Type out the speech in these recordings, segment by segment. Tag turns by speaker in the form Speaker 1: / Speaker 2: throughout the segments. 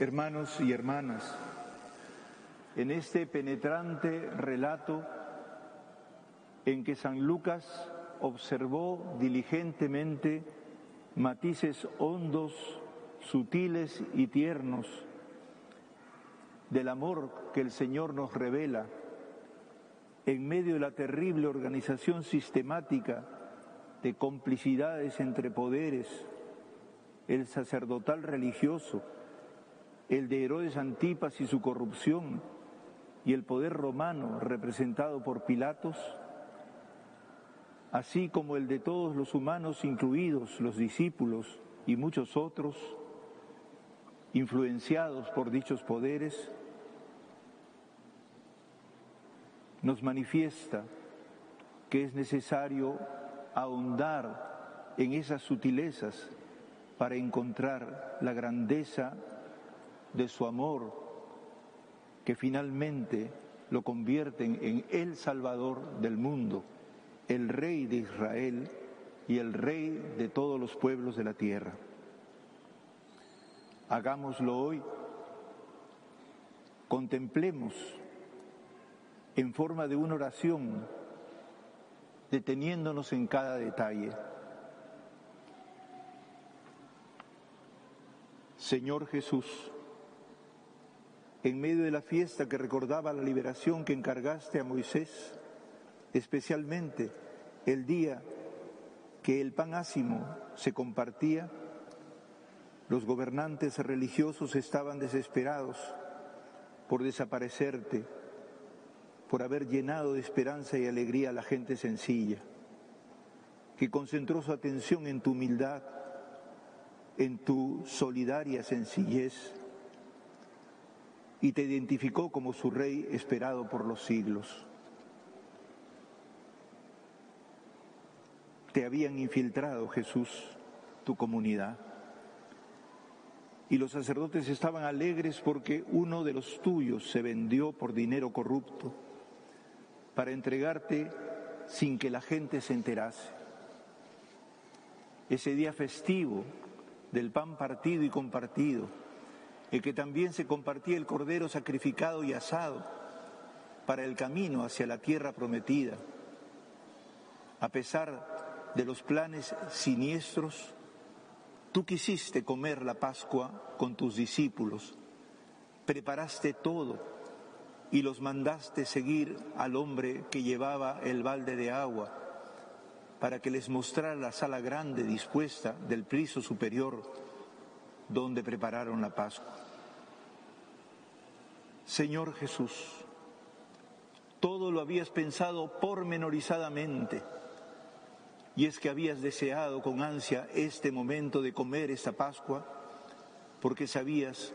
Speaker 1: Hermanos y hermanas, en este penetrante relato en que San Lucas observó diligentemente matices hondos, sutiles y tiernos del amor que el Señor nos revela en medio de la terrible organización sistemática de complicidades entre poderes, el sacerdotal religioso, el de Herodes Antipas y su corrupción, y el poder romano representado por Pilatos, así como el de todos los humanos, incluidos los discípulos y muchos otros, influenciados por dichos poderes, nos manifiesta que es necesario ahondar en esas sutilezas para encontrar la grandeza de su amor, que finalmente lo convierten en el Salvador del mundo, el Rey de Israel y el Rey de todos los pueblos de la tierra. Hagámoslo hoy, contemplemos en forma de una oración, deteniéndonos en cada detalle. Señor Jesús, en medio de la fiesta que recordaba la liberación que encargaste a Moisés, especialmente el día que el pan ácimo se compartía, los gobernantes religiosos estaban desesperados por desaparecerte, por haber llenado de esperanza y alegría a la gente sencilla, que concentró su atención en tu humildad, en tu solidaria sencillez y te identificó como su rey esperado por los siglos. Te habían infiltrado, Jesús, tu comunidad. Y los sacerdotes estaban alegres porque uno de los tuyos se vendió por dinero corrupto para entregarte sin que la gente se enterase. Ese día festivo del pan partido y compartido, que también se compartía el cordero sacrificado y asado para el camino hacia la tierra prometida. A pesar de los planes siniestros, tú quisiste comer la Pascua con tus discípulos, preparaste todo y los mandaste seguir al hombre que llevaba el balde de agua para que les mostrara la sala grande dispuesta del piso superior donde prepararon la Pascua. Señor Jesús, todo lo habías pensado pormenorizadamente, y es que habías deseado con ansia este momento de comer esta Pascua, porque sabías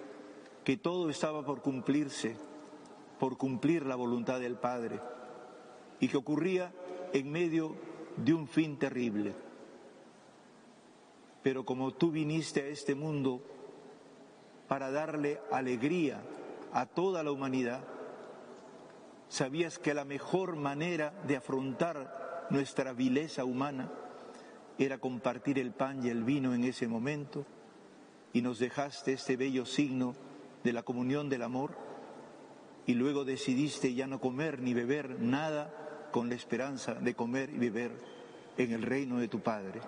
Speaker 1: que todo estaba por cumplirse, por cumplir la voluntad del Padre, y que ocurría en medio de un fin terrible pero como tú viniste a este mundo para darle alegría a toda la humanidad, sabías que la mejor manera de afrontar nuestra vileza humana era compartir el pan y el vino en ese momento y nos dejaste este bello signo de la comunión del amor y luego decidiste ya no comer ni beber nada con la esperanza de comer y beber en el reino de tu Padre.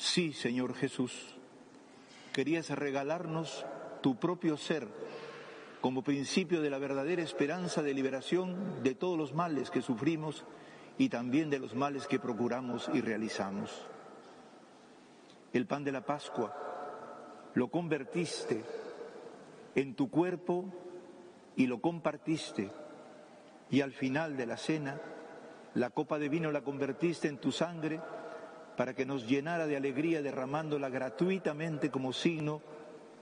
Speaker 1: Sí, Señor Jesús, querías regalarnos tu propio ser como principio de la verdadera esperanza de liberación de todos los males que sufrimos y también de los males que procuramos y realizamos. El pan de la Pascua lo convertiste en tu cuerpo y lo compartiste y al final de la cena la copa de vino la convertiste en tu sangre para que nos llenara de alegría derramándola gratuitamente como signo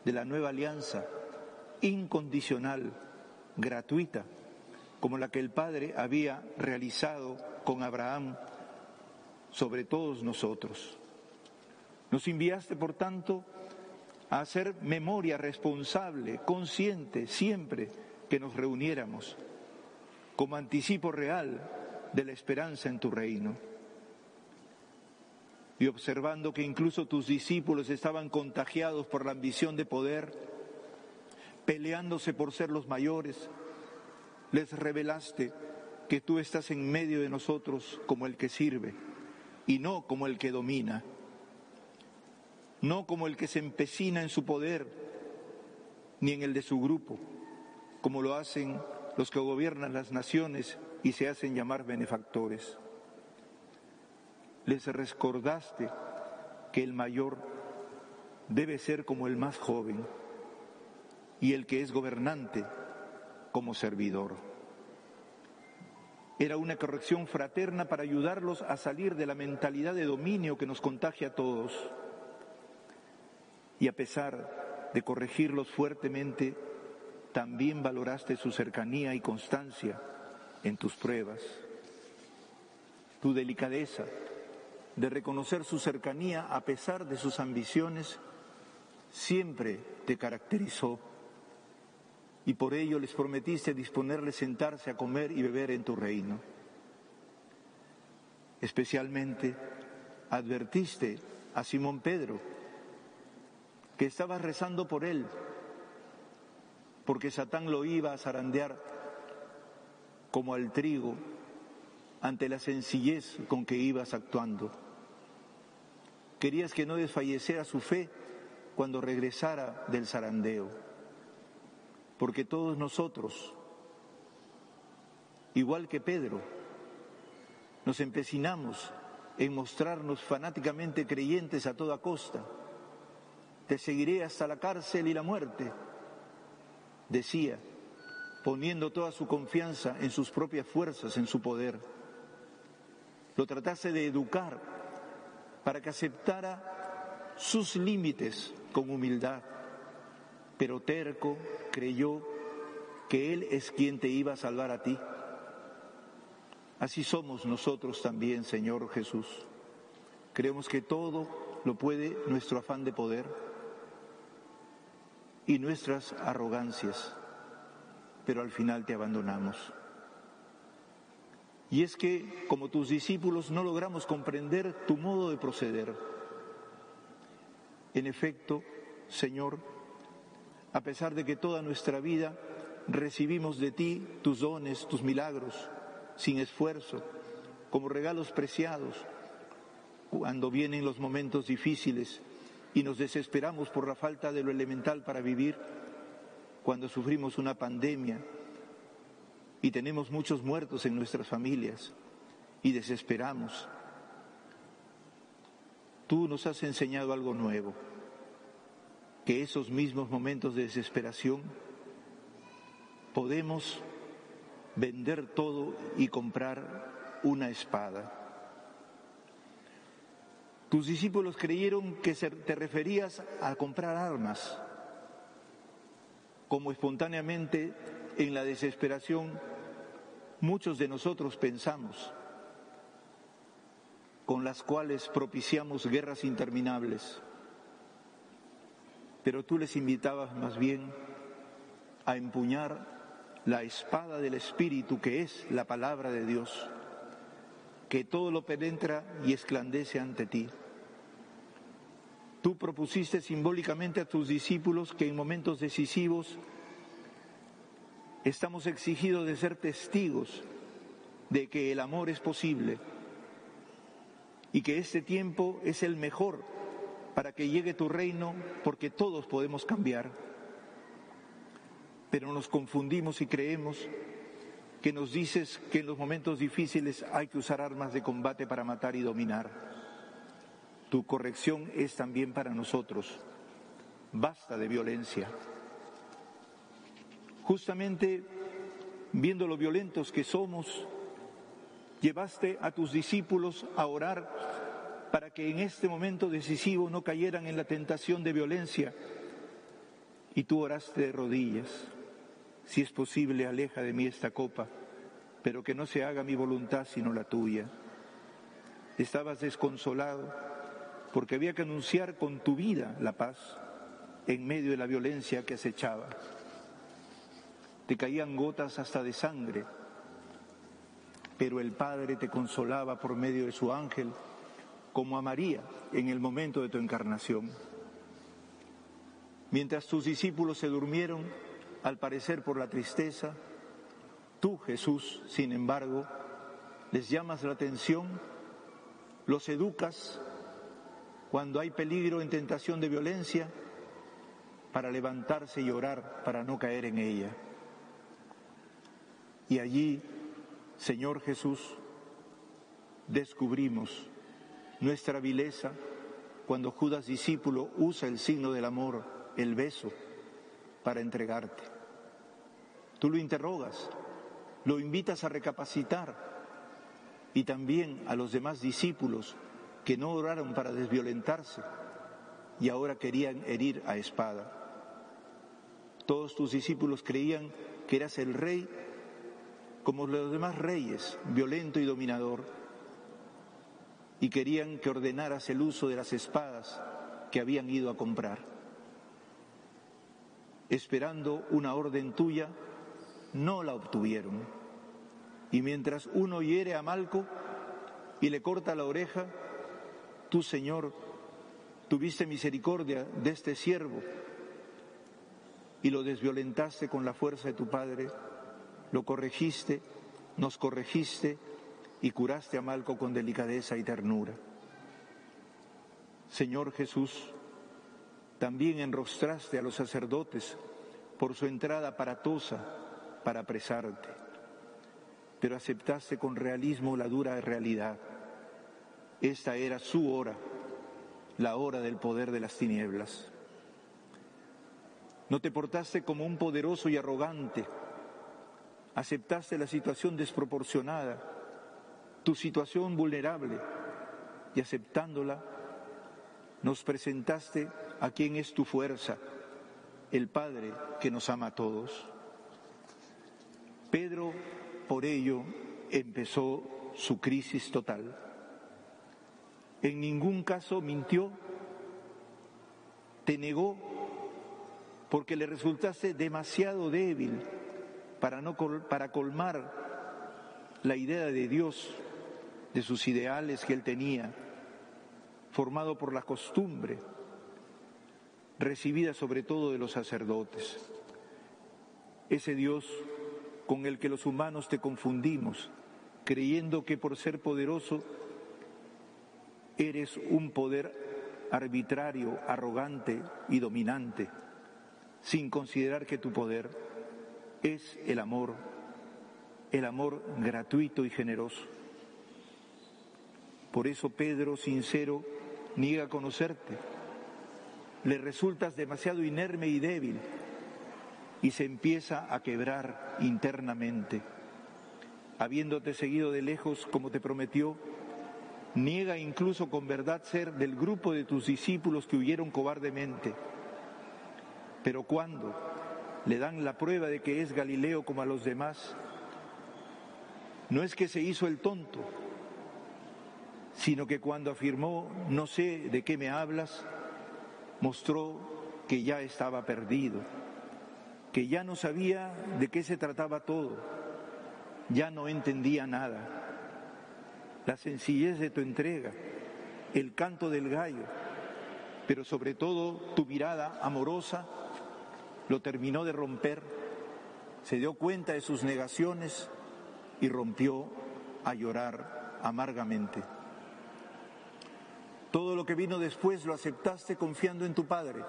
Speaker 1: de la nueva alianza, incondicional, gratuita, como la que el Padre había realizado con Abraham sobre todos nosotros. Nos enviaste, por tanto, a hacer memoria responsable, consciente, siempre que nos reuniéramos, como anticipo real de la esperanza en tu reino y observando que incluso tus discípulos estaban contagiados por la ambición de poder, peleándose por ser los mayores, les revelaste que tú estás en medio de nosotros como el que sirve y no como el que domina, no como el que se empecina en su poder ni en el de su grupo, como lo hacen los que gobiernan las naciones y se hacen llamar benefactores les recordaste que el mayor debe ser como el más joven y el que es gobernante como servidor. Era una corrección fraterna para ayudarlos a salir de la mentalidad de dominio que nos contagia a todos. Y a pesar de corregirlos fuertemente, también valoraste su cercanía y constancia en tus pruebas, tu delicadeza, de reconocer su cercanía a pesar de sus ambiciones, siempre te caracterizó y por ello les prometiste disponerles sentarse a comer y beber en tu reino. Especialmente advertiste a Simón Pedro que estabas rezando por él, porque Satán lo iba a zarandear como al trigo ante la sencillez con que ibas actuando. Querías que no desfalleciera su fe cuando regresara del zarandeo. Porque todos nosotros, igual que Pedro, nos empecinamos en mostrarnos fanáticamente creyentes a toda costa. Te seguiré hasta la cárcel y la muerte, decía, poniendo toda su confianza en sus propias fuerzas, en su poder. Lo tratase de educar para que aceptara sus límites con humildad, pero terco creyó que Él es quien te iba a salvar a ti. Así somos nosotros también, Señor Jesús. Creemos que todo lo puede nuestro afán de poder y nuestras arrogancias, pero al final te abandonamos. Y es que, como tus discípulos, no logramos comprender tu modo de proceder. En efecto, Señor, a pesar de que toda nuestra vida recibimos de ti tus dones, tus milagros, sin esfuerzo, como regalos preciados, cuando vienen los momentos difíciles y nos desesperamos por la falta de lo elemental para vivir, cuando sufrimos una pandemia, y tenemos muchos muertos en nuestras familias y desesperamos. Tú nos has enseñado algo nuevo, que esos mismos momentos de desesperación podemos vender todo y comprar una espada. Tus discípulos creyeron que te referías a comprar armas, como espontáneamente en la desesperación muchos de nosotros pensamos, con las cuales propiciamos guerras interminables. Pero tú les invitabas más bien a empuñar la espada del Espíritu, que es la palabra de Dios, que todo lo penetra y esclandece ante ti. Tú propusiste simbólicamente a tus discípulos que en momentos decisivos estamos exigidos de ser testigos de que el amor es posible y que este tiempo es el mejor para que llegue tu reino porque todos podemos cambiar. Pero nos confundimos y creemos que nos dices que en los momentos difíciles hay que usar armas de combate para matar y dominar. Tu corrección es también para nosotros. Basta de violencia. Justamente viendo lo violentos que somos, llevaste a tus discípulos a orar para que en este momento decisivo no cayeran en la tentación de violencia. Y tú oraste de rodillas. Si es posible, aleja de mí esta copa, pero que no se haga mi voluntad sino la tuya. Estabas desconsolado porque había que anunciar con tu vida la paz en medio de la violencia que acechaba. Te caían gotas hasta de sangre, pero el Padre te consolaba por medio de su ángel, como a María en el momento de tu encarnación. Mientras tus discípulos se durmieron, al parecer por la tristeza, tú, Jesús, sin embargo, les llamas la atención, los educas cuando hay peligro en tentación de violencia, para levantarse y orar para no caer en ella. Y allí, Señor Jesús, descubrimos nuestra vileza cuando Judas discípulo usa el signo del amor, el beso, para entregarte. Tú lo interrogas, lo invitas a recapacitar y también a los demás discípulos que no oraron para desviolentarse y ahora querían herir a espada. Todos tus discípulos creían que eras el rey como los demás reyes, violento y dominador, y querían que ordenaras el uso de las espadas que habían ido a comprar. Esperando una orden tuya, no la obtuvieron. Y mientras uno hiere a Malco y le corta la oreja, tú, Señor, tuviste misericordia de este siervo y lo desviolentaste con la fuerza de tu Padre, lo corregiste, nos corregiste y curaste a Malco con delicadeza y ternura. Señor Jesús, también enrostraste a los sacerdotes por su entrada aparatosa para apresarte, pero aceptaste con realismo la dura realidad. Esta era su hora, la hora del poder de las tinieblas. No te portaste como un poderoso y arrogante. Aceptaste la situación desproporcionada, tu situación vulnerable, y aceptándola, nos presentaste a quien es tu fuerza, el Padre que nos ama a todos. Pedro, por ello, empezó su crisis total. En ningún caso mintió, te negó porque le resultaste demasiado débil para, no, para colmar la idea de Dios, de sus ideales que él tenía, formado por la costumbre, recibida sobre todo de los sacerdotes. Ese Dios con el que los humanos te confundimos, creyendo que por ser poderoso eres un poder arbitrario, arrogante y dominante sin considerar que tu poder es el amor, el amor gratuito y generoso. Por eso Pedro, sincero, niega conocerte. Le resultas demasiado inerme y débil y se empieza a quebrar internamente. Habiéndote seguido de lejos como te prometió, niega incluso con verdad ser del grupo de tus discípulos que huyeron cobardemente pero cuando le dan la prueba de que es Galileo como a los demás, no es que se hizo el tonto, sino que cuando afirmó, no sé de qué me hablas, mostró que ya estaba perdido, que ya no sabía de qué se trataba todo, ya no entendía nada. La sencillez de tu entrega, el canto del gallo, pero sobre todo tu mirada amorosa lo terminó de romper, se dio cuenta de sus negaciones y rompió a llorar amargamente. Todo lo que vino después lo aceptaste confiando en tu Padre.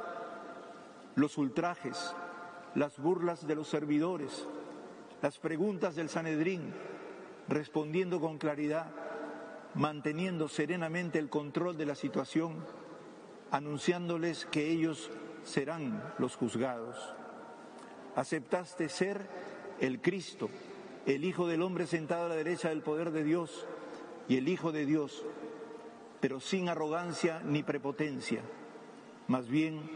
Speaker 1: Los ultrajes, las burlas de los servidores, las preguntas del Sanedrín, respondiendo con claridad, manteniendo serenamente el control de la situación, anunciándoles que ellos serán los juzgados. Aceptaste ser el Cristo, el Hijo del hombre sentado a la derecha del poder de Dios y el Hijo de Dios, pero sin arrogancia ni prepotencia, más bien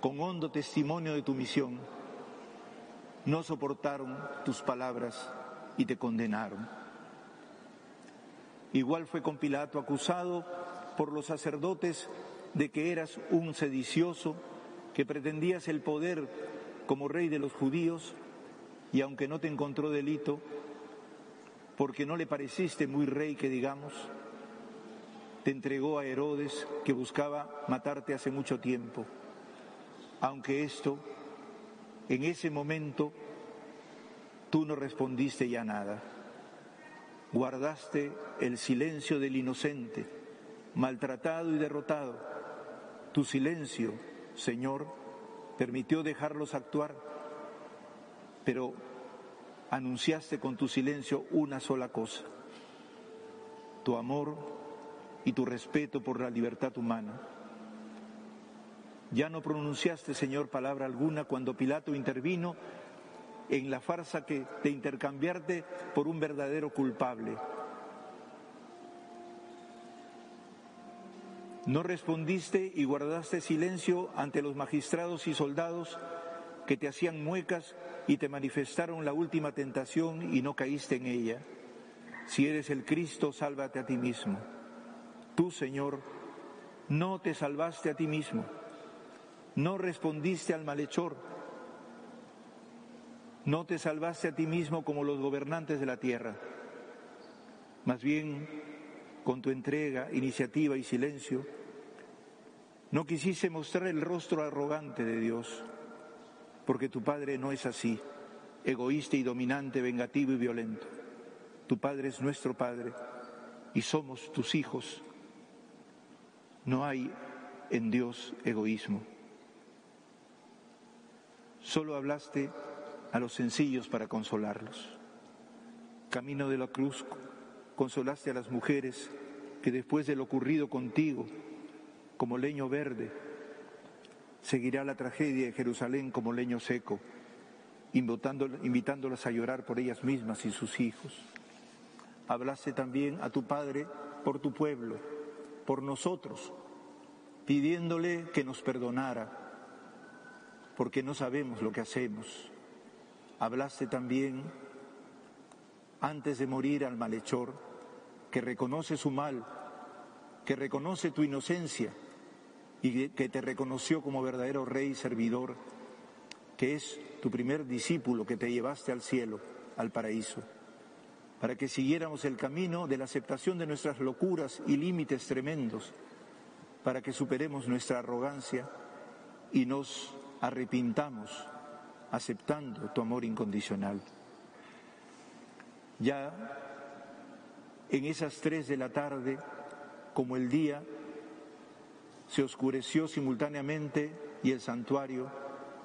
Speaker 1: con hondo testimonio de tu misión, no soportaron tus palabras y te condenaron. Igual fue con Pilato acusado por los sacerdotes de que eras un sedicioso, que pretendías el poder como rey de los judíos, y aunque no te encontró delito, porque no le pareciste muy rey que digamos, te entregó a Herodes que buscaba matarte hace mucho tiempo, aunque esto, en ese momento, tú no respondiste ya nada, guardaste el silencio del inocente, maltratado y derrotado, tu silencio, Señor, permitió dejarlos actuar, pero anunciaste con tu silencio una sola cosa, tu amor y tu respeto por la libertad humana. Ya no pronunciaste, Señor, palabra alguna cuando Pilato intervino en la farsa que, de intercambiarte por un verdadero culpable. No respondiste y guardaste silencio ante los magistrados y soldados que te hacían muecas y te manifestaron la última tentación y no caíste en ella. Si eres el Cristo, sálvate a ti mismo. Tú, Señor, no te salvaste a ti mismo, no respondiste al malhechor, no te salvaste a ti mismo como los gobernantes de la tierra. Más bien, con tu entrega, iniciativa y silencio, no quisiste mostrar el rostro arrogante de Dios, porque tu Padre no es así, egoísta y dominante, vengativo y violento. Tu Padre es nuestro Padre y somos tus hijos. No hay en Dios egoísmo. Solo hablaste a los sencillos para consolarlos. Camino de la cruz consolaste a las mujeres que después de lo ocurrido contigo, como leño verde, seguirá la tragedia de Jerusalén como leño seco, invitándolas a llorar por ellas mismas y sus hijos. Hablaste también a tu Padre por tu pueblo, por nosotros, pidiéndole que nos perdonara, porque no sabemos lo que hacemos. Hablaste también antes de morir al malhechor, que reconoce su mal, que reconoce tu inocencia y que te reconoció como verdadero rey y servidor, que es tu primer discípulo que te llevaste al cielo, al paraíso, para que siguiéramos el camino de la aceptación de nuestras locuras y límites tremendos, para que superemos nuestra arrogancia y nos arrepintamos aceptando tu amor incondicional. Ya en esas tres de la tarde, como el día, se oscureció simultáneamente y el santuario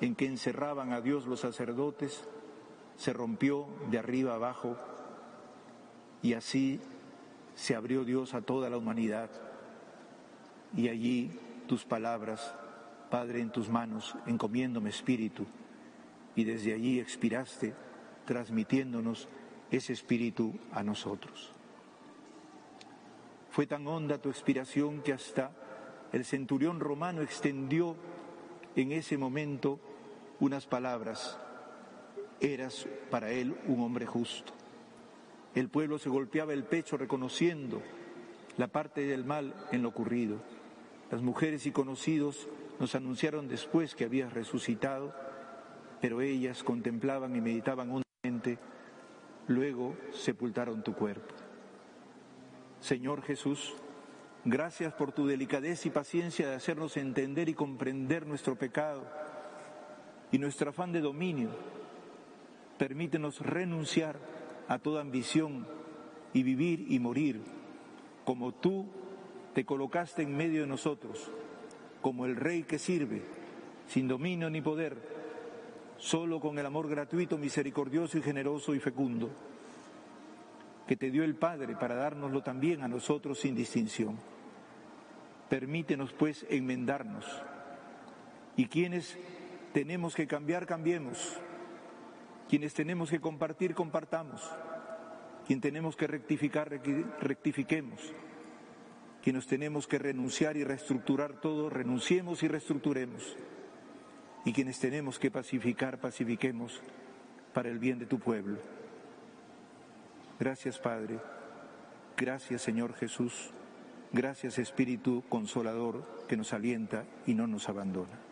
Speaker 1: en que encerraban a Dios los sacerdotes se rompió de arriba abajo y así se abrió Dios a toda la humanidad. Y allí tus palabras, Padre, en tus manos, encomiéndome espíritu. Y desde allí expiraste, transmitiéndonos ese espíritu a nosotros. Fue tan honda tu expiración que hasta el centurión romano extendió en ese momento unas palabras. Eras para él un hombre justo. El pueblo se golpeaba el pecho reconociendo la parte del mal en lo ocurrido. Las mujeres y conocidos nos anunciaron después que habías resucitado, pero ellas contemplaban y meditaban hondamente, luego sepultaron tu cuerpo. Señor Jesús, gracias por tu delicadeza y paciencia de hacernos entender y comprender nuestro pecado y nuestro afán de dominio. Permítenos renunciar a toda ambición y vivir y morir como tú te colocaste en medio de nosotros, como el rey que sirve, sin dominio ni poder, solo con el amor gratuito, misericordioso y generoso y fecundo que te dio el Padre para dárnoslo también a nosotros sin distinción. Permítenos pues enmendarnos y quienes tenemos que cambiar, cambiemos. Quienes tenemos que compartir, compartamos. Quien tenemos que rectificar, rectifiquemos. Quienes tenemos que renunciar y reestructurar todo, renunciemos y reestructuremos. Y quienes tenemos que pacificar, pacifiquemos para el bien de tu pueblo. Gracias Padre, gracias Señor Jesús, gracias Espíritu Consolador que nos alienta y no nos abandona.